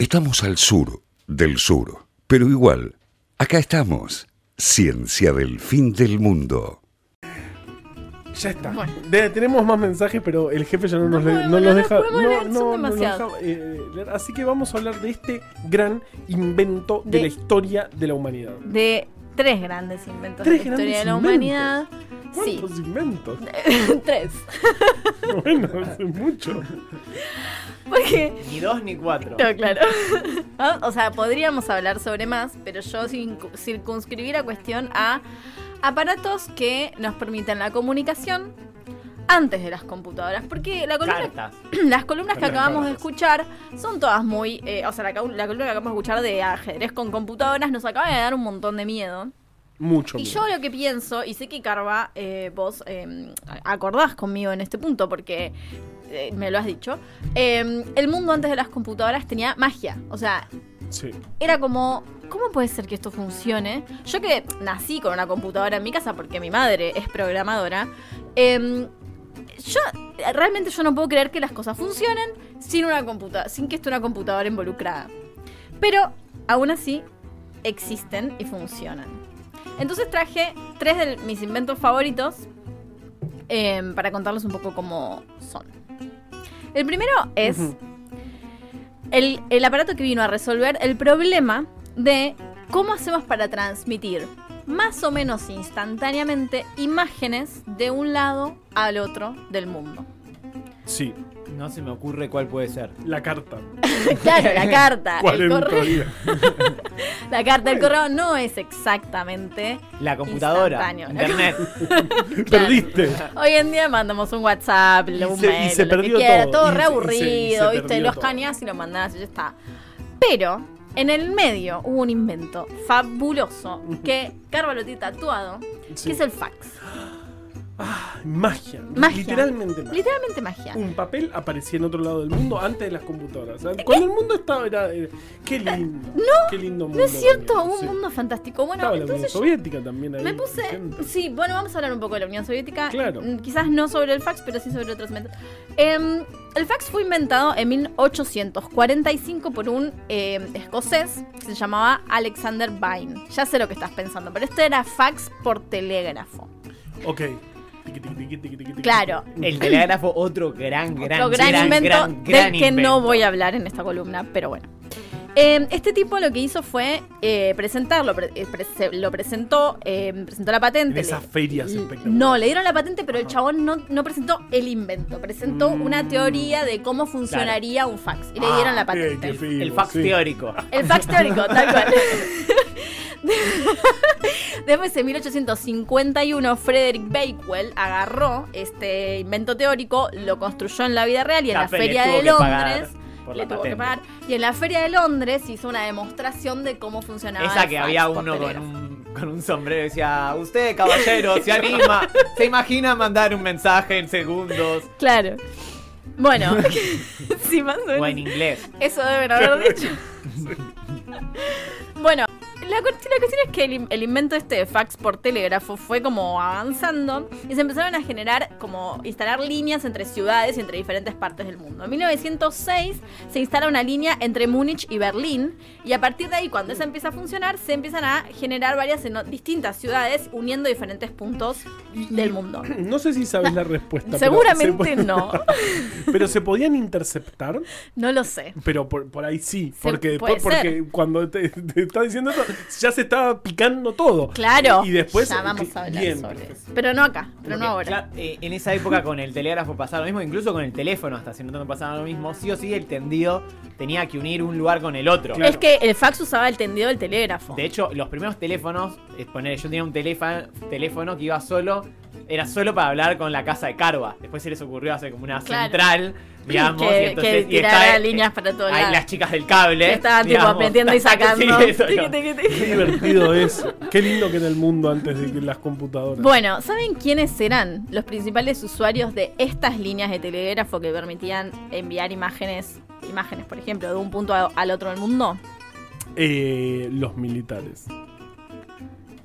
Estamos al sur del sur, pero igual, acá estamos. Ciencia del fin del mundo. Ya está. Bueno. De- tenemos más mensajes, pero el jefe ya no, nos, le- no nos deja. no podemos no, leer, son no, no nos demasiados. deja, eh, leer. Así que vamos a hablar de este gran invento de, De- la historia de la humanidad. De tres grandes inventos Tres de la historia de la humanidad. Sí, ¿Cuántos inventos? tres. bueno, es mucho. Porque Ni dos ni cuatro. No, claro. Ah, O sea, podríamos hablar sobre más, pero yo circu- circunscribir la cuestión a aparatos que nos permiten la comunicación antes de las computadoras. Porque la columna, Cartas. las columnas que Cartas. acabamos de escuchar son todas muy... eh, o sea, la, col- la columna que acabamos de escuchar de ajedrez con computadoras nos acaba de dar un montón de miedo. Mucho. Y miedo. yo lo que pienso, y sé que Carva, eh, vos eh, acordás conmigo en este punto porque eh, me lo has dicho, eh, el mundo antes de las computadoras tenía magia. O sea, Sí. era como, ¿cómo puede ser que esto funcione? Yo que nací con una computadora en mi casa porque mi madre es programadora, eh, yo realmente yo no puedo creer que las cosas funcionen sin una computa sin que esté una computadora involucrada. Pero aún así existen y funcionan. Entonces traje tres de mis inventos favoritos eh, para contarles un poco cómo son. El primero es el, el aparato que vino a resolver el problema de cómo hacemos para transmitir más o menos instantáneamente imágenes de un lado al otro del mundo. Sí, No se me ocurre cuál puede ser. la carta. Claro, la carta, el 40 correo, la carta, el correo no es exactamente La computadora. Internet. Perdiste. Hoy en día mandamos un WhatsApp, un se- y mail, se lo que perdió quiera, todo. todo, Y se- re y se- y aburrido, se ¿viste? Los todo. y lo mandás y ya está. Pero en el medio hubo un invento fabuloso que Carva lo tiene tatuado, Sí. que es el fax. Magia. Magia. Literalmente magia. Literalmente magia. Un papel aparecía en otro lado del mundo antes de las computadoras. O sea, cuando el mundo estaba era, era- qué lindo. qué lindo mundo. No es cierto, un sí. mundo fantástico. Bueno, Estaba la Unión entonces Soviética también ahí. me puse. presente. Sí, bueno, vamos a hablar un poco de la Unión Soviética. Claro. Mm, Quizás no sobre el fax, pero sí sobre otros inventos. Em, el fax fue inventado en 1845 por un em, escocés que se llamaba Alexander Vine. Ya sé lo que estás pensando, pero esto era fax por telégrafo. Ok. Claro. El telégrafo, otro gran, gran, Otro gran, invento gran, del gran que no voy a hablar en esta columna, pero bueno. Eh, este tipo lo que hizo fue eh, presentarlo, pre- eh, lo presentó, eh, presentó la patente. En esas ferias espectaculares. No, le dieron la patente, pero el chabón no, no presentó el invento, presentó Mm. una teoría de cómo funcionaría un fax y le Ah, dieron la eh, patente. qué El fax sí. teórico. El fax teórico, tal cual. Después, en 1851, Frederick Bakewell agarró este invento teórico, lo construyó en la vida real y en la Feria de Londres. Le tuvo que pagar. Y en la Feria de Londres hizo una demostración de cómo funcionaba Esa que había uno con un, con un sombrero y decía, usted caballero, se anima, se imagina mandar un mensaje en segundos. Claro. Bueno, sí, más o menos. O en inglés. Eso deben haber dicho. bueno, la, cuest- la cuestión es que el, el invento este de fax por telégrafo fue como avanzando y se empezaron a generar, como instalar líneas entre ciudades y entre diferentes partes del mundo. En 1906 se instala una línea entre Múnich y Berlín y a partir de ahí, cuando esa empieza a funcionar, se empiezan a generar varias en distintas ciudades uniendo diferentes puntos del mundo. No sé si sabes la respuesta. Seguramente se- no. Pero se podían interceptar, No lo sé. pero por, por ahí sí. Porque, por- porque cuando te, te está diciendo eso, ya se estaba picando todo. Claro. Y después. Ya vamos a hablar bien, sobre eso. Pero no acá, pero no ahora. eh, en esa época con el telégrafo pasaba lo mismo, incluso con el teléfono, hasta si no te pasaba lo mismo, sí o sí el tendido tenía que unir un lugar con el otro. Claro. Es que el fax usaba el tendido del telégrafo. De hecho, los primeros teléfonos, poner, yo tenía un teléfono, teléfono que iba solo, era solo para hablar con la casa de Carva. Después se les ocurrió hacer como una Claro. central, digamos, Que- y entonces que y está- líneas para todos lados. las chicas del cable. Que estaban tipo metiendo y sacando. Sí, eso, no. Qué divertido eso. Qué lindo que era el mundo antes de que las computadoras. Bueno, ¿saben quiénes eran los principales usuarios de estas líneas de telégrafo que permitían enviar imágenes, imágenes, por ejemplo, de un punto a- al otro del mundo? Eh, los militares.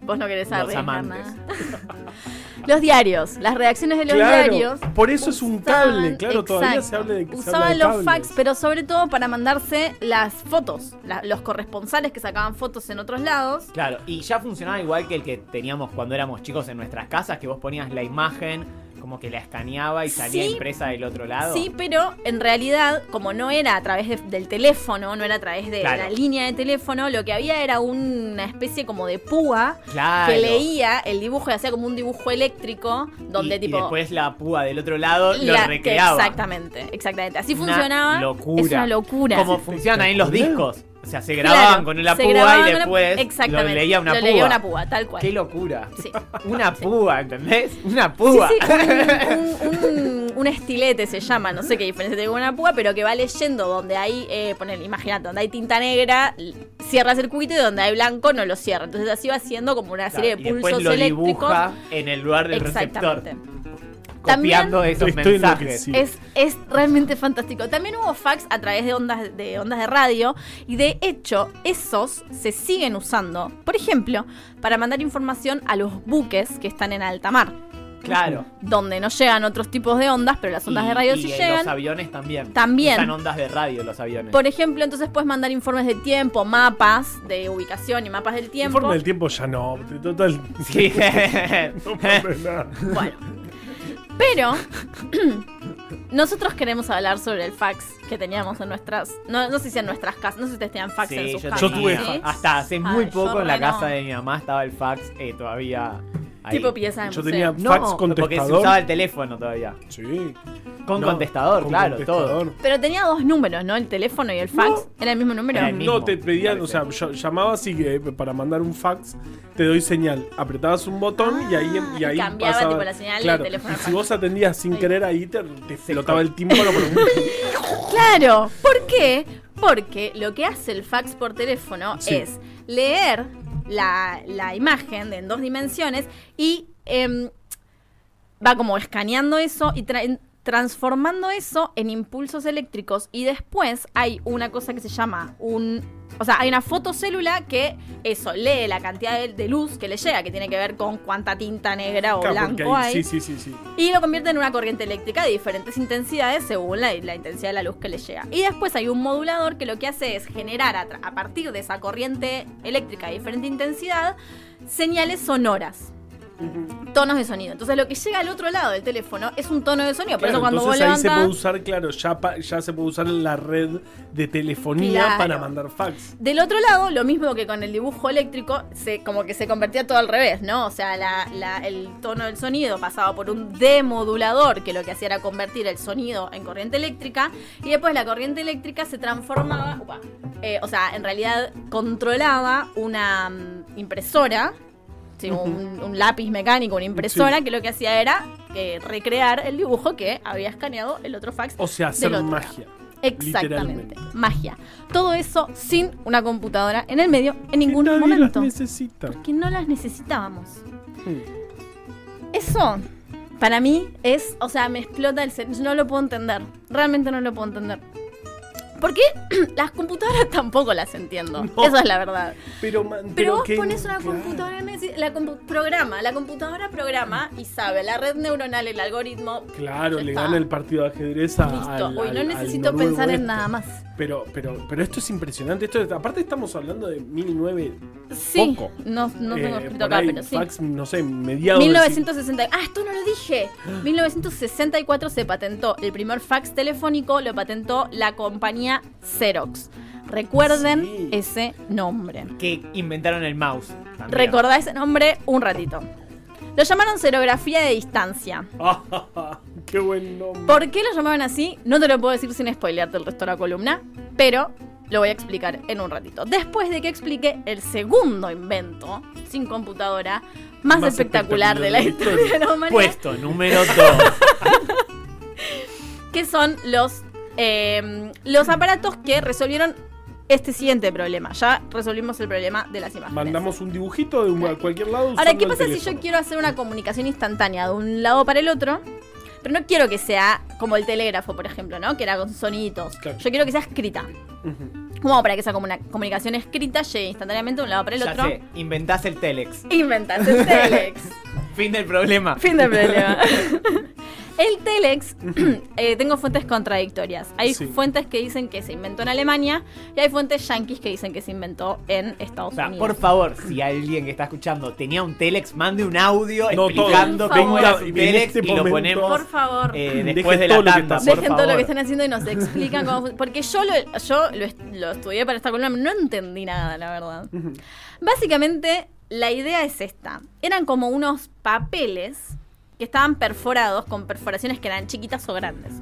Vos no querés Los amantes. nada. Los diarios, las redacciones de los Claro, diarios. por eso es un cable, claro, todavía se habla de- se Usaban habla de los cables. fax, pero sobre todo para mandarse las fotos. la- los corresponsales que sacaban fotos en otros lados. Claro, y ya funcionaba igual que el que teníamos cuando éramos chicos en nuestras casas, que vos ponías la imagen, como que la escaneaba y salía Sí. impresa del otro lado. Sí, pero en realidad, como no era a través de- del teléfono, no era a través de Claro. la línea de teléfono, lo que había era una especie como de púa Claro. que leía el dibujo y hacía como un dibujo eléctrico donde y, tipo... y después la púa del otro lado lo recreaba. Exactamente, exactamente. Así Una funcionaba. Locura. Es una locura. Como funcionan ahí los discos. O sea, se Claro, grababan con la se púa grababan y después exactamente, lo leía una lo púa. leía una púa, tal cual. Qué locura. Sí. Una púa, ¿entendés? Una púa. sí, un, un- un- un estilete se llama, no sé qué diferencia tiene con una púa, pero que va leyendo donde hay, eh, poner, imagínate, donde hay tinta negra, cierra circuito y donde hay blanco no lo cierra. Entonces así va haciendo como una serie Claro, y de después pulsos lo eléctricos. dibuja en el lugar del receptor. Copiando También- esos Estoy mensajes. Es, es realmente fantástico. También hubo fax a través de ondas de ondas de radio y de hecho esos se siguen usando, por ejemplo, para mandar información a los buques que están en alta mar, Claro. donde no llegan otros tipos de ondas, pero las ondas Y- de radio y sí llegan. los aviones también. También. Usan ondas de radio los aviones. Por ejemplo, entonces puedes mandar informes de tiempo, mapas de ubicación y mapas del tiempo. Informe del tiempo ya no. Total. Sí. No pasa nada. Bueno. Pero nosotros queremos hablar sobre el fax que teníamos en nuestras. No, no sé si en nuestras casas. No sé si ustedes tenían fax en sus yo, casas. Yo tuve. Hasta hace Ay, muy poco en la casa no. de mi mamá estaba el fax eh, todavía ahí. Tipo pieza de Yo museo. tenía No, fax porque se contestador. usaba el teléfono todavía. Sí. Con No, contestador, con claro, contestador. Pero tenía dos números, ¿no? El teléfono y el fax. ¿Era el mismo número? El mismo. No, te pedían, o sea, yo llamabas y que para mandar un fax te doy señal. Apretabas un botón y ahí, y Ah, ahí y cambiaba, pasaba- tipo, la señal del claro, teléfono al y Si vos atendías sin Ahí. querer ahí te, te explotaba el tímpano por un... Claro. ¿Por qué? Porque lo que hace el fax por teléfono Sí. es leer la, la imagen en dos dimensiones y em, va como escaneando eso y tra- transformando eso en impulsos eléctricos y después hay una cosa que se llama un o sea hay una fotocélula que eso lee la cantidad de, de luz que le llega que tiene que ver con cuánta tinta negra o Claro, blanco ahí- hay Sí, sí, sí, sí. y lo convierte en una corriente eléctrica de diferentes intensidades según la, la intensidad de la luz que le llega. Y después hay un modulador que lo que hace es generar a partir de esa corriente eléctrica de diferente intensidad señales sonoras. Tonos de sonido. Entonces lo que llega al otro lado del teléfono es un tono de sonido. Por Claro, eso cuando vos entonces ahí se puede usar, claro, ya, pa- ya se puede usar la red de telefonía Claro. para mandar fax. Del otro lado, lo mismo que con el dibujo eléctrico, se, como que se convertía todo al revés, ¿no? O sea, la- la- el tono del sonido pasaba por un demodulador, que lo que hacía era convertir el sonido en corriente eléctrica, y después la corriente eléctrica se transformaba, upa, eh, o sea, en realidad controlaba una mm, impresora, sí, un, un lápiz mecánico, una impresora, que lo que hacía era eh, recrear el dibujo que había escaneado el otro fax. O sea, hacer magia. Exactamente. Magia. Todo eso sin una computadora en el medio en ningún nadie momento. las necesita. Que no las necesitábamos. Hmm. Eso, para mí, es. O sea, me explota el cerebro. No lo puedo entender. Realmente no lo puedo entender. Porque las computadoras tampoco las entiendo. No. Eso es la verdad. Pero, man, Pero, pero vos que- pones una claro. computadora en el- la compu- programa, la computadora programa y sabe la red neuronal, el algoritmo. Claro, le está. gana el partido de ajedrez a. Listo. al- al- no al necesito pensar en este. nada más. Pero, pero, pero esto es impresionante. Esto es- aparte estamos hablando de 1009 Sí. poco. No, no tengo Eh, acá, ahí, pero sí. fax, no sé, mediados del 1960. Ah, esto no lo dije. 1964 se patentó el primer fax telefónico, lo patentó la compañía Xerox. Recuerden Sí. ese nombre. Que inventaron el mouse. también. Recordá ese nombre un ratito. Lo llamaron serografía de distancia. ¡Qué buen nombre! ¿Por qué lo llamaban así? No te lo puedo decir sin spoilearte el resto de la columna, pero lo voy a explicar en un ratito. Después de que explique el segundo invento sin computadora más, Más espectacular, de la historia de la humanidad. Puesto número 2. que son los, eh, los aparatos que resolvieron este siguiente problema. Ya resolvimos el problema de las imágenes. Mandamos un dibujito de un- a cualquier lado. Ahora, ¿qué pasa si yo quiero hacer una comunicación instantánea de un lado para el otro? Pero no quiero que sea como el telégrafo, por ejemplo, ¿no? Que era con soniditos. Claro. Yo quiero que sea escrita. Como para que esa comuna- comunicación escrita llegue instantáneamente de un lado para el ya otro. sé, inventás el telex. Inventás el telex. Fin del problema. Fin del problema. El Telex, eh, tengo fuentes contradictorias. Hay Sí. fuentes que dicen que se inventó en Alemania y hay fuentes yanquis que dicen que se inventó en Estados O sea, Unidos. por favor, si alguien que está escuchando tenía un Telex, mande un audio No, explicando todo. cómo era su Telex este y lo ponemos Por favor. eh, Dejen después de todo la lo que tanda. está por Dejen todo lo que están haciendo y nos explican cómo fu- Porque yo, lo, yo lo, est- lo estudié para esta columna, no entendí nada, la verdad. Básicamente, la idea es esta. Eran como unos papeles que estaban perforados con perforaciones que eran chiquitas o grandes.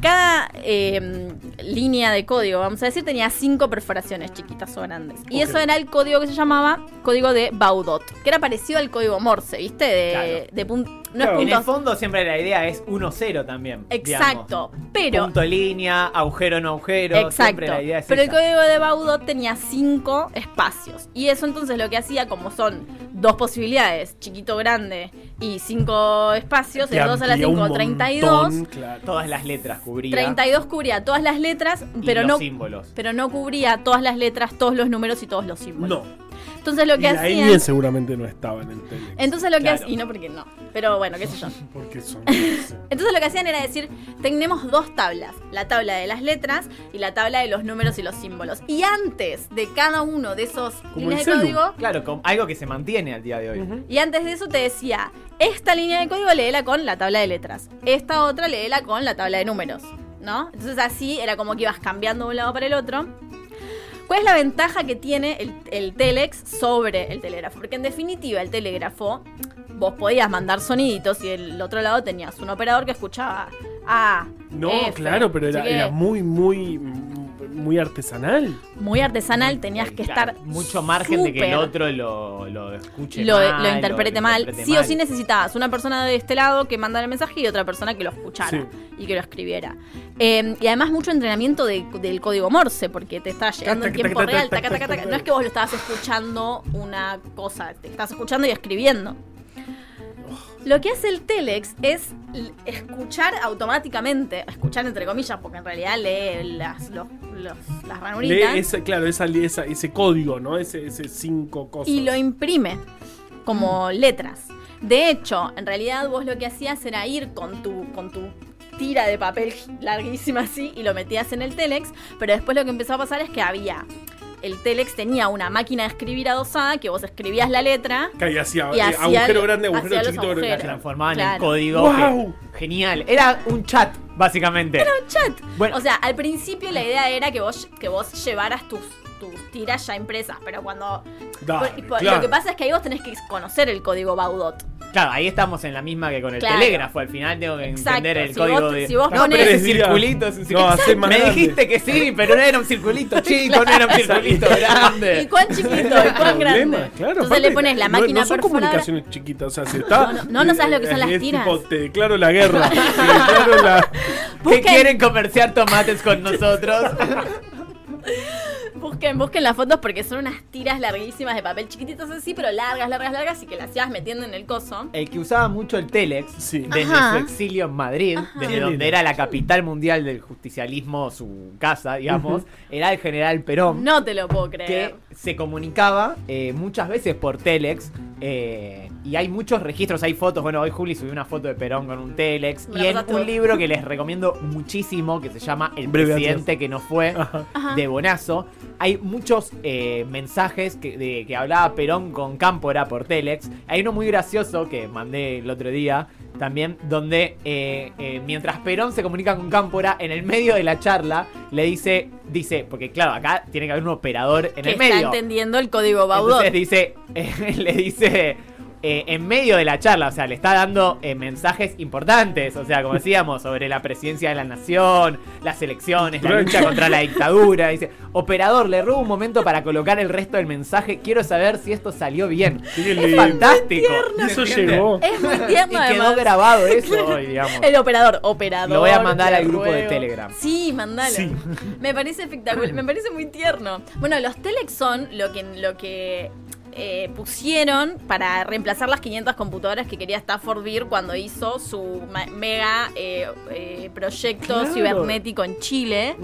Cada eh, línea de código, vamos a decir, tenía cinco perforaciones chiquitas o grandes. Y eso era el código que se llamaba código de Baudot, que era parecido al código Morse, ¿viste? De, Claro. de pun- no Claro. es En el fondo siempre la idea es 1-0 también. Exacto, digamos. pero Punto línea, agujero no agujero. Exacto. Siempre la idea es Pero el código de Baudot tenía cinco espacios. Y eso entonces lo que hacía, como son dos posibilidades, chiquito, grande, y cinco espacios, Te de 2 a la amplía un 5, 32. montón, claro. Todas las letras cubría. 32 cubría todas las letras, y pero los no, símbolos. pero no cubría todas las letras, todos los números y todos los símbolos. No. Entonces lo Y que la hacían. Seguramente no estaba en el tele. Entonces lo que Claro. hacían. Y no porque no. Pero bueno, qué sé yo. Porque son. Entonces lo que hacían era decir, tenemos dos tablas, la tabla de las letras y la tabla de los números y los símbolos. Y antes de cada uno de esos Como líneas de código, Claro, con algo que se mantiene al día de hoy. Y antes de eso te decía, esta línea de código léela con la tabla de letras, esta otra léela con la tabla de números, ¿no? Entonces así era como que ibas cambiando de un lado para el otro. ¿Cuál es la ventaja que tiene el, el telex sobre el telégrafo? Porque en definitiva el telégrafo, vos podías mandar soniditos y el otro lado tenías un operador que escuchaba A. No, F, claro, pero era muy, muy, muy artesanal. muy artesanal, tenías que estar mucho margen de que el otro lo, lo escuche lo, mal, lo interprete mal. interprete sí o sí necesitabas una persona de este lado que mandara el mensaje y otra persona que lo escuchara Sí. y que lo escribiera. Eh, y además mucho entrenamiento de- del código Morse, porque te estaba llegando en tiempo real. No es que vos lo estabas escuchando una cosa, te estás escuchando y escribiendo. Lo que hace el Telex es escuchar automáticamente, escuchar entre comillas, porque en realidad lee las, los- los- las ranuritas. Lee ese, claro, esa, esa- ese código, ¿no? Ese, ese cinco cosas. y lo imprime como letras. De hecho, en realidad vos lo que hacías era ir con tu, con tu tira de papel larguísima así y lo metías en el telex, pero después lo que empezó a pasar es que había el telex tenía una máquina de escribir adosada que vos escribías la letra Que ahí hacía, Y eh, hacía agujero el- grande, agujero hacía chiquito, agujero agujeros. Se grande. transformaba en el Claro. código. Genial. Era un chat, básicamente. chat. Bueno, O sea, al principio la idea era que vos, que vos llevaras tus, tus tiras ya impresas, pero cuando... Dale, por- por- claro. Lo que pasa es que ahí vos tenés que conocer el código Baudot. claro, ahí estamos en la misma que con el Claro. telégrafo. Al final tengo que Exacto. entender el Si código vos- de. si vos no, pones- ese circulito es un No, circulito. Me dijiste que sí, pero no era un circulito chico, no era un circulito grande. ¿Y cuán chiquito? ¿Y cuán Problema, grande? Claro, Entonces le pones la no- máquina no, son perforadora. comunicaciones chiquitas, o sea, si está. No, no, no, no sabes lo que son las tiras. tipo, te declaro la guerra. te declaro la. ¿Qué quieren comerciar tomates con nosotros? Busquen, busquen las fotos porque son unas tiras larguísimas de papel chiquititas así, pero largas, largas, largas y que las ibas metiendo en el coso. El que usaba mucho el Telex, Sí. desde Ajá. su exilio en Madrid, desde donde era la capital mundial del justicialismo, su casa, digamos, era el general Perón. No te lo puedo creer. que se comunicaba eh, muchas veces por Telex eh, y hay muchos registros, hay fotos, bueno, hoy Juli subió una foto de Perón con un Telex Me y en un libro que les recomiendo muchísimo que se llama El Breve presidente que no fue Ajá. De Bonazo, hay muchos eh, mensajes que, de, que hablaba Perón con Cámpora por Telex. Hay uno muy gracioso que mandé el otro día también, donde eh, eh, mientras Perón se comunica con Cámpora, en el medio de la charla le dice, dice, porque claro, acá tiene que haber un operador en que el está medio. entendiendo el código Baudot. Entonces dice, eh, le dice eh, en medio de la charla, o sea, le está dando eh, mensajes importantes, o sea, como decíamos, sobre la presidencia de la nación, las elecciones, la lucha contra la dictadura. Dice, operador, le robo un momento para colocar el resto del mensaje, quiero saber si esto salió bien. Es fantástico. Y eso llegó. Es muy Y tierno quedó además. grabado eso hoy, digamos. El operador, operador. Lo voy a mandar al grupo de. Telegram. Sí, mandalo. Sí. Me parece espectacular, me parece muy tierno. Bueno, los telex son lo que, lo que eh, pusieron para reemplazar las 500 computadoras que quería Stafford Beer cuando hizo su mega eh, eh, proyecto Claro. cibernético en Chile.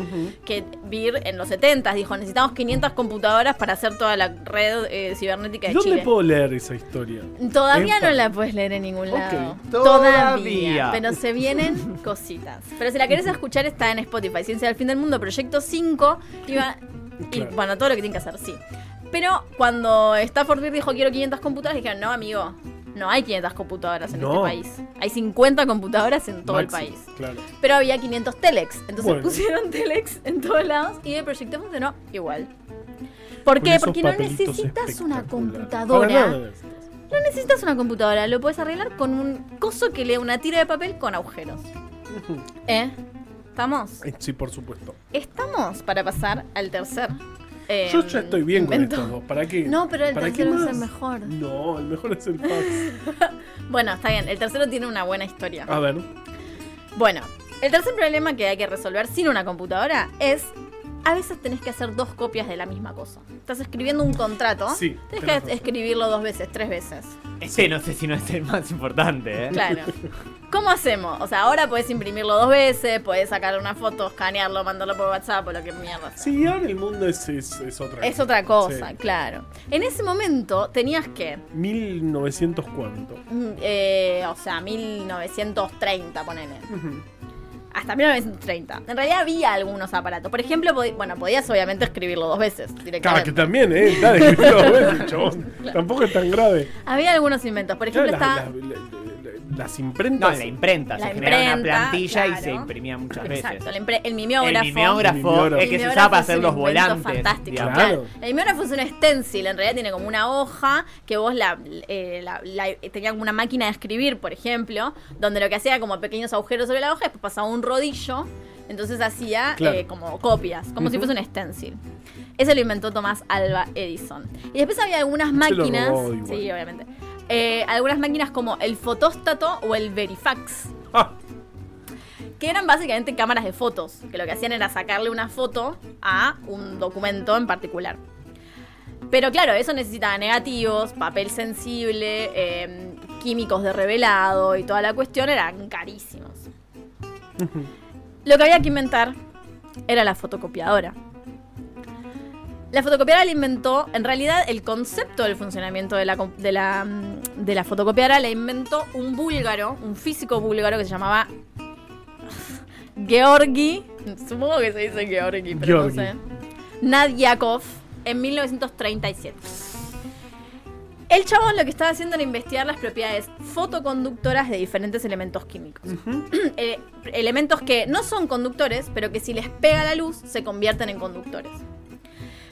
Que Beer en los 70 dijo: necesitamos 500 computadoras para hacer toda la red cibernética de ¿Dónde Chile. puedo leer esa historia? Todavía no la puedes leer en ningún lado. Todavía. Pero se vienen cositas. Pero si la querés escuchar está en Spotify. Ciencia del Fin del Mundo, Proyecto 5. Iba, y Claro. bueno, todo lo que tienen que hacer, sí. Pero cuando Stafford Beer dijo quiero 500 computadoras, dijeron, no, amigo, no hay 500 computadoras en No. este país. Hay 50 computadoras en todo el país. Claro. Pero había 500 telex. Entonces Bueno. pusieron telex en todos lados y el proyecto funcionó igual. ¿Por qué? Porque no necesitas una computadora. No necesitas una computadora, lo puedes arreglar con un coso que lee una tira de papel con agujeros. ¿Eh? ¿Estamos? Eh, Sí, por supuesto. Estamos para pasar al tercer. Eh, Yo ya estoy bien con estos dos. ¿Para qué? No, pero el ¿Para qué tercero es el mejor. No, el mejor es el fax. Bueno, está bien, el tercero tiene una buena historia. A ver. Bueno, el tercer problema que hay que resolver sin una computadora es. A veces tenés que hacer dos copias de la misma cosa. Estás escribiendo un contrato. Sí, Tenés que razón. escribirlo dos veces, tres veces. Ese no sé si no es el más importante, ¿eh? Claro. ¿Cómo hacemos? O sea, ahora podés imprimirlo dos veces, podés sacar una foto, escanearlo, mandarlo por WhatsApp o lo que mierda sea. Sí, ahora el mundo es, es, es otra Es otra cosa, Sí. claro. En ese momento tenías que, 1900 cuánto. mm, eh, o sea, 1930, ponele. Hasta 1930. En realidad había algunos aparatos. Por ejemplo, bueno, podías obviamente escribirlo dos veces Claro, directamente. que también, ¿eh? Dale, escribilo dos veces, chabón. Tampoco es tan grave. Había algunos inventos. Por ejemplo, Claro, está... las- las No, imprentas. la imprenta. La se generaba una imprenta, plantilla y se imprimía muchas Exacto, veces. el, impre- el mimeógrafo. El mimeógrafo, El mimeógrafo. es que se usaba para hacer los volantes. Fantástico. Claro. claro. El mimeógrafo es un stencil, en realidad tiene como una hoja que vos la, eh, la- la- tenía como una máquina de escribir, por ejemplo, donde lo que hacía era como pequeños agujeros sobre la hoja, después pasaba un rodillo, entonces hacía Claro. eh, como copias, como si fuese un stencil. Ese lo inventó Tomás Alba Edison. Y después había algunas Se lo máquinas, robó igual. sí, obviamente, eh, algunas máquinas como el fotóstato o el verifax Ah, que eran básicamente cámaras de fotos, que lo que hacían era sacarle una foto a un documento en particular. Pero claro, eso necesitaba negativos, papel sensible, eh, químicos de revelado y toda la cuestión eran carísimos. Lo que había que inventar era la fotocopiadora. La fotocopiadora la inventó, en realidad el concepto del funcionamiento de la, de la, de la fotocopiadora la inventó un búlgaro, un físico búlgaro que se llamaba Georgi, supongo que se dice Georgi, pero Georgi. no sé. Nadiakov en 1937. El chabón lo que estaba haciendo era investigar las propiedades fotoconductoras de diferentes elementos químicos. Eh, elementos que no son conductores, pero que si les pega la luz se convierten en conductores.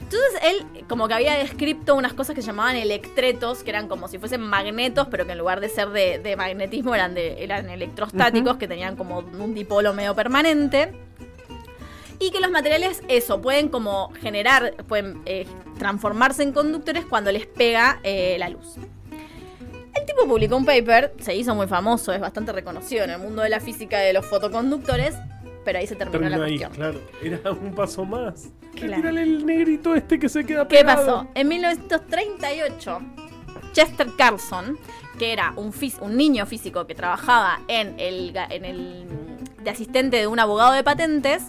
Entonces él como que había descrito unas cosas que se llamaban electretos, que eran como si fuesen magnetos, pero que en lugar de ser de, de magnetismo eran, de, eran electrostáticos, que tenían como un dipolo medio permanente. Y que los materiales, eso, pueden como generar, pueden eh, transformarse en conductores cuando les pega eh, la luz. El tipo publicó un paper, se hizo muy famoso, es bastante reconocido en el mundo de la física de los fotoconductores, pero ahí se terminó la ahí, cuestión. claro. Era un paso más. Claro. Mírale el negrito este que se queda ¿Qué pegado. pasó? En 1938, Chester Carlson, que era un, un niño físico que trabajaba en el, en el de asistente de un abogado de patentes,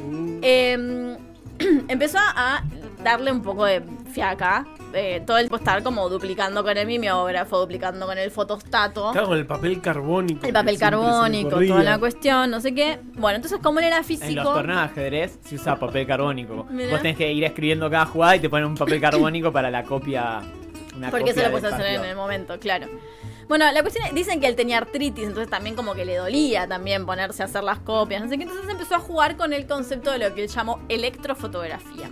Mm, eh, empezó a darle un poco de fiaca. eh, todo el tiempo estar como duplicando con el mimeógrafo, duplicando con el fotostato. Claro, con el papel carbónico. El papel se carbónico, toda la cuestión, no sé qué. Bueno, entonces como él era En los físico, torneos de ajedrez se usa papel carbónico. Mirá. Vos tenés que ir escribiendo cada jugada y te ponen un papel carbónico para la copia. Una porque eso copia lo puedes hacer en el momento, claro. Bueno, la cuestión es, dicen que él tenía artritis, entonces también como que le dolía también ponerse a hacer las copias, no sé qué, entonces empezó a jugar con el concepto de lo que él llamó electrofotografía.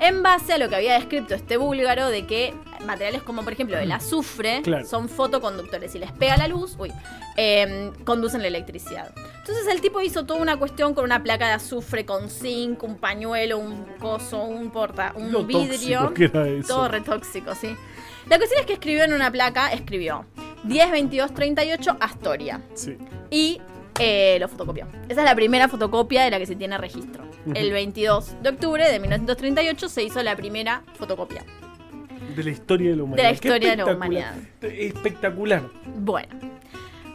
En base a lo que había descrito este búlgaro de que materiales como por ejemplo el azufre Claro. son fotoconductores. Si les pega la luz, uy, eh, conducen la electricidad. Entonces el tipo hizo toda una cuestión con una placa de azufre, con zinc, un pañuelo, un coso, un porta, un Lo vidrio. tóxico que era eso. Todo re tóxico, sí. La cuestión es que escribió en una placa, escribió 10, 22, 38 Astoria. Sí. Y eh, lo fotocopió. Esa es la primera fotocopia de la que se tiene registro. El 22 de octubre de 1938 se hizo la primera fotocopia. De la historia de la humanidad. De la historia de la espectacular. Espectacular. Bueno.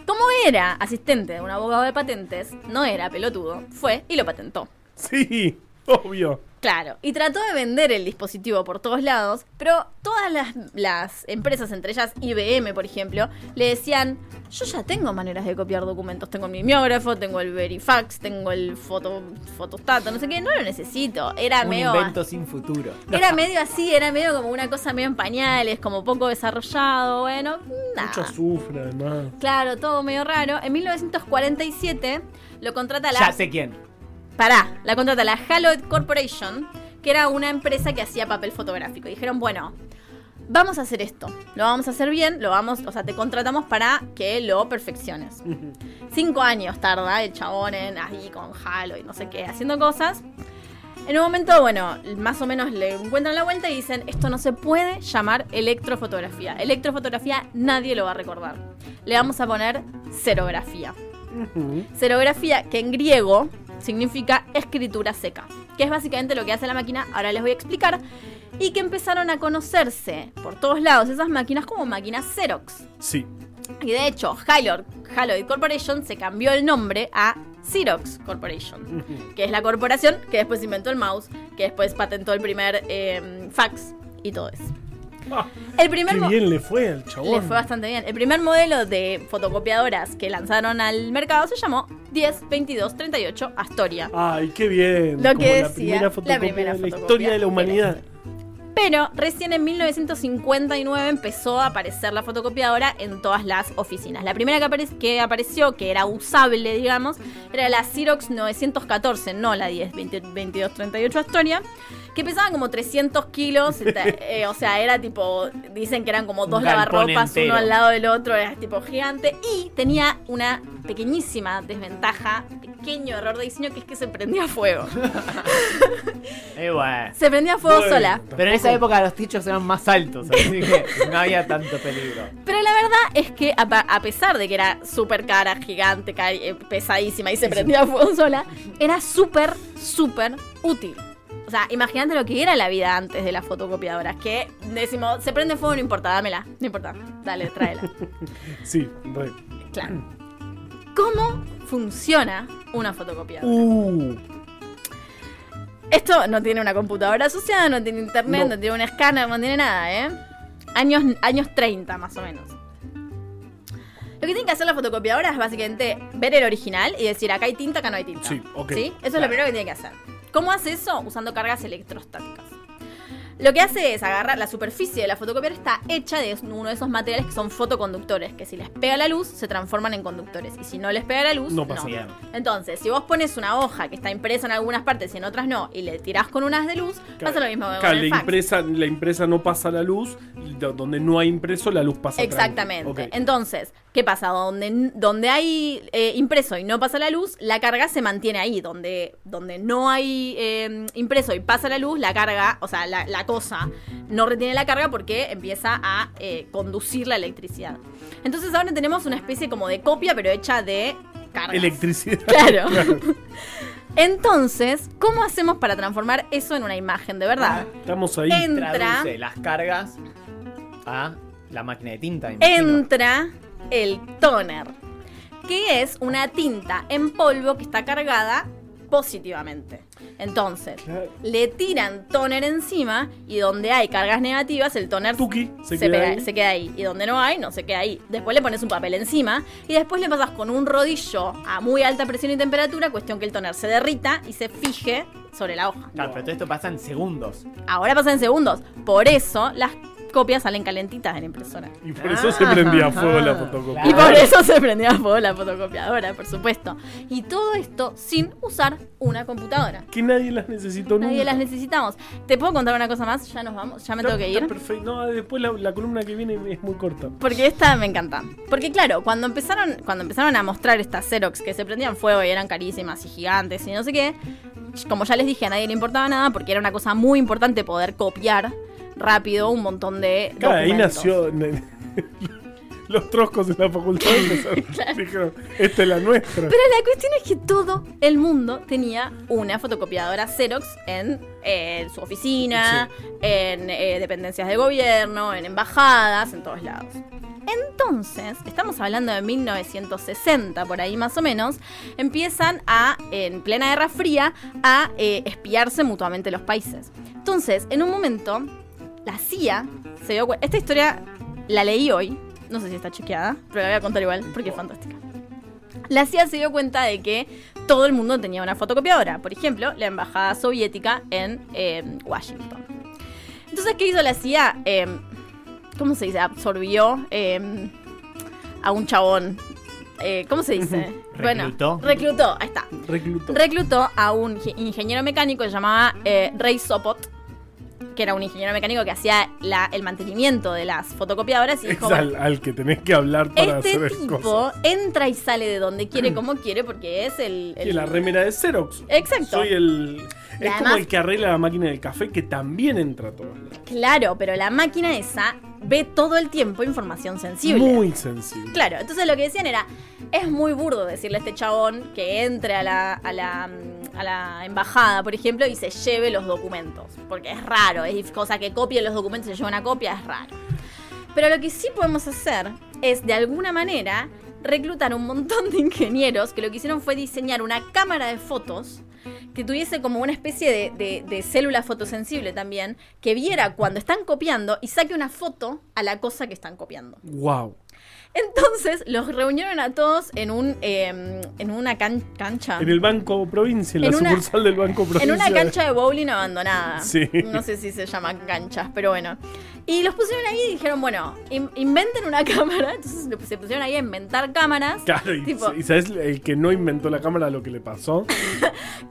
Como era asistente de un abogado de patentes, no era pelotudo, fue y lo patentó. Sí, obvio. Claro, y trató de vender el dispositivo por todos lados, pero todas las, las empresas, entre ellas IBM, por ejemplo, le decían, yo ya tengo maneras de copiar documentos, tengo el mimeógrafo, tengo el Verifax, tengo el foto, fotostato, no sé qué, no lo necesito. Era Un medio... invento sin futuro. Era medio así, era medio como una cosa medio en pañales, como poco desarrollado, bueno, nada. Mucho azufre, además. Claro, todo medio raro. En 1947 lo contrata la... Ya sé quién. Pará, la contrata la Haloid Corporation, que era una empresa que hacía papel fotográfico. Y dijeron, bueno, vamos a hacer esto. Lo vamos a hacer bien, lo vamos, o sea, te contratamos para que lo perfecciones. Cinco años tarda el chabón en ahí con Haloid, no sé qué, haciendo cosas. En un momento, bueno, más o menos le encuentran la vuelta y dicen, esto no se puede llamar electrofotografía. Electrofotografía nadie lo va a recordar. Le vamos a poner serografía. Serografía, que en griego significa escritura seca, que es básicamente lo que hace la máquina, ahora les voy a explicar, y que empezaron a conocerse por todos lados esas máquinas como máquinas Xerox. Sí. Y de hecho, Haloid Corporation se cambió el nombre a Xerox Corporation, que es la corporación que después inventó el mouse, que después patentó el primer eh, fax y todo eso. El primer qué bien le fue al chabón. le fue bastante bien. El primer modelo de fotocopiadoras que lanzaron al mercado se llamó 102238 Astoria. Ay, qué bien. Lo Como que la decía, primera la fotocopia primera de la fotocopia historia de la de la humanidad. Pero recién en 1959 empezó a aparecer la fotocopiadora en todas las oficinas. La primera que, apare- que apareció, que era usable, digamos, era la Xerox 914, no la 102238 Astoria, que pesaba como 300 kilos. eh, o sea, era tipo, dicen que eran como dos lavarropas, entero. uno al lado del otro, era tipo gigante. Y tenía una pequeñísima desventaja, pequeño error de diseño, que es que se prendía fuego. Se prendía fuego sola. Pero en esa época los tichos eran más altos, así que no había tanto peligro. Pero la verdad es que a, pesar de que era súper cara, gigante, eh, pesadísima y se prendía a fuego sola, era súper, súper útil. O sea, imagínate lo que era la vida antes de las fotocopiadoras. Que decimos, se prende fuego, no importa, dámela. No importa, dale, tráela. Sí, re. Claro. ¿Cómo funciona una fotocopiadora? Uh, Esto no tiene una computadora asociada, no tiene internet, no, No. tiene un escáner, no tiene nada, ¿eh? Años, años 30 más o menos. Lo que tiene que hacer la fotocopiadora es básicamente ver el original y decir acá hay tinta, acá no hay tinta. Sí, ok. Eso es lo primero que tiene que hacer. ¿Cómo hace eso? Usando cargas electrostáticas. Lo que hace es agarrar la superficie de la fotocopiadora está hecha de uno de esos materiales que son fotoconductores, que si les pega la luz se transforman en conductores y si no les pega la luz No pasa nada. entonces, si vos pones una hoja que está impresa en algunas partes y en otras no, y le tirás con unas de luz, pasa lo mismo que Claro, con el la fax. impresa, la impresa no pasa la luz, donde no hay impreso la luz pasa Exactamente. Entonces, ¿qué pasa? Donde, donde hay eh, impreso y no pasa la luz, la carga se mantiene ahí. Donde, donde no hay eh, impreso y pasa la luz, la carga, o sea, la, la cosa no retiene la carga porque empieza a eh, conducir la electricidad. Entonces ahora tenemos una especie como de copia, pero hecha de cargas. Electricidad. Claro. Entonces, ¿cómo hacemos para transformar eso en una imagen de verdad? Estamos ahí. Entra. Traduce las cargas a la máquina de tinta. imagino. Entra el toner, que es una tinta en polvo que está cargada positivamente. Entonces, Claro. le tiran toner encima y donde hay cargas negativas, el toner Tuki, se se, queda pega- se queda ahí. Y donde no hay, no se queda ahí. Después le pones un papel encima y después le pasas con un rodillo a muy alta presión y temperatura, cuestión que el toner se derrita y se fije sobre la hoja. Claro, pero todo esto pasa en segundos. Ahora pasa en segundos. Por eso las copias salen calentitas en la impresora. Y por eso se prendía a fuego la Ah, fotocopia. Y por eso se prendía a fuego la fotocopiadora, por supuesto. Y todo esto sin usar una computadora. Que nadie las necesitó nunca. Nadie las necesitamos. ¿Te puedo contar una cosa más? Ya nos vamos, ya me Está- tengo que ir. perfecto. No, después la, la columna que viene es muy corta. Porque esta me encanta. Porque claro, cuando empezaron, cuando empezaron a mostrar estas Xerox que se prendían fuego y eran carísimas y gigantes y no sé qué, como ya les dije, a nadie le importaba nada porque era una cosa muy importante poder copiar rápido un montón de Claro, ahí nació. Los troscos de la facultad empezaron- dijeron, esta es la nuestra. Pero la cuestión es que todo el mundo tenía una fotocopiadora Xerox en en su oficina, en eh, dependencias de gobierno, en embajadas, en todos lados. Entonces, estamos hablando de 1960, por ahí más o menos, empiezan a, en plena Guerra Fría, a eh, espiarse mutuamente los países. Entonces, en un momento, la CIA se dio cuenta. Esta historia la leí hoy, no sé si está chequeada, pero la voy a contar igual porque es fantástica. La CIA se dio cuenta de que todo el mundo tenía una fotocopiadora. Por ejemplo, la embajada soviética en eh, Washington. Entonces, ¿qué hizo la CIA? Eh, ¿Cómo se dice? Absorbió eh, a un chabón. Eh, ¿Cómo se dice? Reclutó. Bueno, reclutó, ahí está. Reclutó. Reclutó a un ge- ingeniero mecánico que se llamaba eh, Ray Sopot, que era un ingeniero mecánico que hacía la- el mantenimiento de las fotocopiadoras y Es dijo, al, al que tenés que hablar para este hacer tipo cosas. entra y sale de donde quiere, como quiere, porque es el... el- Y la remera de Xerox. Exacto. Soy el. Es como el que arregla la máquina del café que también entra a todos lados. Claro, pero la máquina esa ve todo el tiempo información sensible. Muy sensible. Claro, entonces lo que decían era, es muy burdo decirle a este chabón que entre a la, a la, a la embajada, por ejemplo, y se lleve los documentos. Porque es raro, es cosa que copie los documentos y se lleve una copia, es raro. Pero lo que sí podemos hacer es, de alguna manera, reclutar un montón de ingenieros que lo que hicieron fue diseñar una cámara de fotos que tuviese como una especie de, de- de célula fotosensible también, que viera cuando están copiando y saque una foto a la cosa que están copiando. Wow. Entonces los reunieron a todos en un eh, en una can- cancha. En el Banco Provincia, en, En la una- sucursal del Banco Provincia. En una cancha de bowling abandonada. Sí. No sé si se llaman canchas, pero bueno. Y los pusieron ahí y dijeron, bueno, in- inventen una cámara. Entonces se pusieron ahí a inventar cámaras. Claro, y, Tipo- y sabes el que no inventó la cámara lo que le pasó.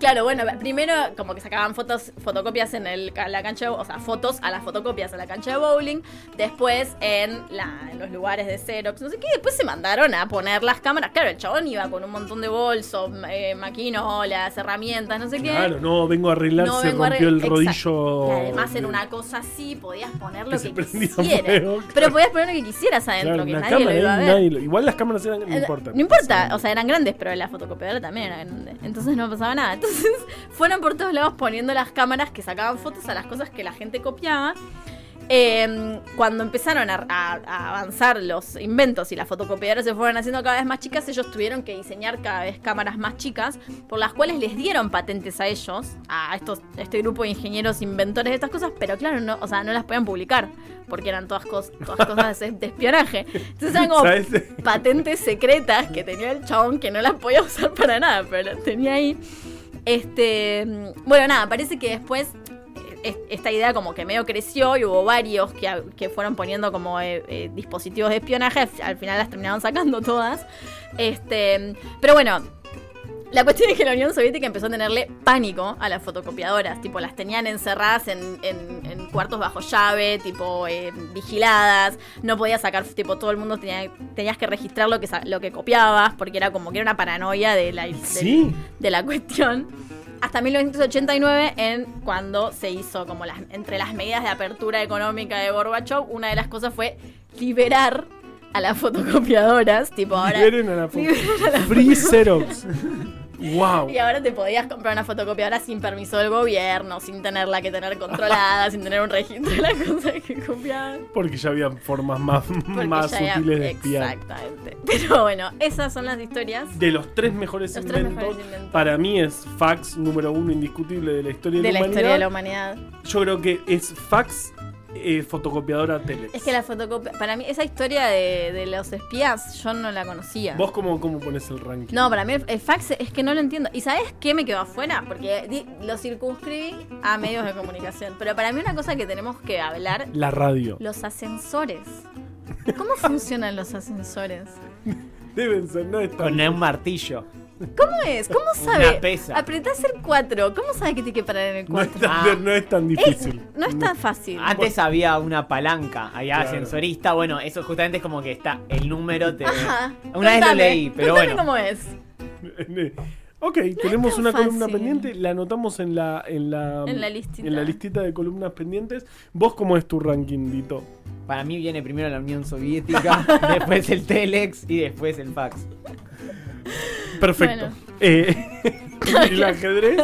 Claro, bueno, primero como que sacaban fotos, fotocopias en el, la cancha de, o sea, fotos a las fotocopias en la cancha de bowling, después en, la- en los lugares de Xerox, no sé qué, después se mandaron a poner las cámaras. Claro, el chabón iba con un montón de bolsos, eh, maquinolas, herramientas, no sé qué. Claro, no, vengo a arreglar, No se a rompió el rodillo. Exacto. Y además en una cosa así podías poner lo Que que, se prendía quisieras. fuego, Pero podías poner lo que quisieras adentro, Claro, que nadie lo iba a ahí, ver. nadie lo- Igual las cámaras eran, no Eh, importa. No importa, o sea, eran grandes, pero la fotocopiadora también era grande. Entonces no pasaba nada. Entonces fueron por todos lados poniendo las cámaras que sacaban fotos a las cosas que la gente copiaba. Eh, cuando empezaron a, a- a avanzar los inventos y las fotocopiadoras se fueron haciendo cada vez más chicas, ellos tuvieron que diseñar cada vez cámaras más chicas, por las cuales les dieron patentes a ellos, a estos, a este grupo de ingenieros inventores de estas cosas, pero claro, no, o sea, no las podían publicar, porque eran todas, cos- todas cosas de, de espionaje. Entonces eran como ¿Sabes? patentes secretas que tenía el chabón que no las podía usar para nada, pero las tenía ahí. Este, bueno, nada, parece que después es- esta idea como que medio creció y hubo varios que, que fueron poniendo como eh, eh, dispositivos de espionaje, al, al final las terminaron sacando todas. Este, pero bueno, la cuestión es que la Unión Soviética empezó a tenerle pánico a las fotocopiadoras. Tipo, las tenían encerradas en, en- en cuartos bajo llave, tipo, eh, vigiladas. No podías sacar, tipo, todo el mundo tenía, tenías que registrar lo que, lo que copiabas, porque era como que era una paranoia de la, Sí. de la cuestión. Hasta 1989, en cuando se hizo como las, entre las medidas de apertura económica de Gorbachev, una de las cosas fue liberar a las fotocopiadoras. Tipo, ahora. Liberen a la liberen a las Free Xerox. wow. y ahora te podías comprar una fotocopiadora sin permiso del gobierno, sin tenerla que tener controlada, sin tener un registro de las cosas que copiaban. Porque ya habían formas más, Porque más ya había- sutiles de espiar. Exactamente. Pero bueno, esas son las historias De los tres mejores Los tres inventos, mejores inventos. para mí es fax número uno indiscutible de la historia de, de la, la humanidad. historia de la humanidad. Yo creo que es fax, eh, fotocopiadora, telex. Es que la fotocopia. Para mí, esa historia de, de los espías, yo no la conocía. ¿Vos cómo, cómo pones el ranking? No, para mí el, el fax es que no lo entiendo. ¿Y sabes qué me quedó afuera? Porque di- lo circunscribí a medios de comunicación. Pero para mí una cosa que tenemos que hablar, La radio. los ascensores. ¿Cómo funcionan los ascensores? Deben ser, no Con un martillo. ¿Cómo es? ¿Cómo sabe? pesa. Apretás el 4. ¿Cómo sabe que tiene que parar en el no, es 4? tan, Ah. no es tan difícil. no es tan fácil. Antes había una palanca, allá Claro. ascensorista. Bueno, eso justamente es como que está el número. Te... Ajá. Una vez lo leí, pero contame bueno. cómo es. Ok, tenemos una columna pendiente, la anotamos en la, en la, En la listita. en la listita de columnas pendientes. ¿Vos cómo es tu ranking, Dito? Para mí viene primero la Unión Soviética, después el Telex y después el fax. Perfecto. Bueno. Eh, el ajedrez,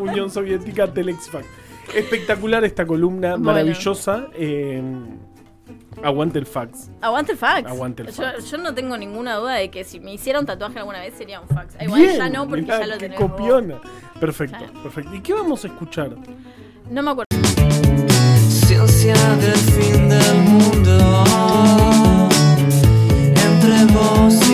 Unión Soviética, Telex Fax. Espectacular esta columna, Bueno. maravillosa. eh, Aguante el fax. Aguante el fax. Aguante el fax. Yo, no tengo ninguna duda de que si me hiciera un tatuaje alguna vez sería un fax. Ah, igual ya no, porque ya lo tenemos. Copiona. Perfecto, perfecto. ¿Y qué vamos a escuchar? No me acuerdo. Ciencia del fin del mundo. Entre vos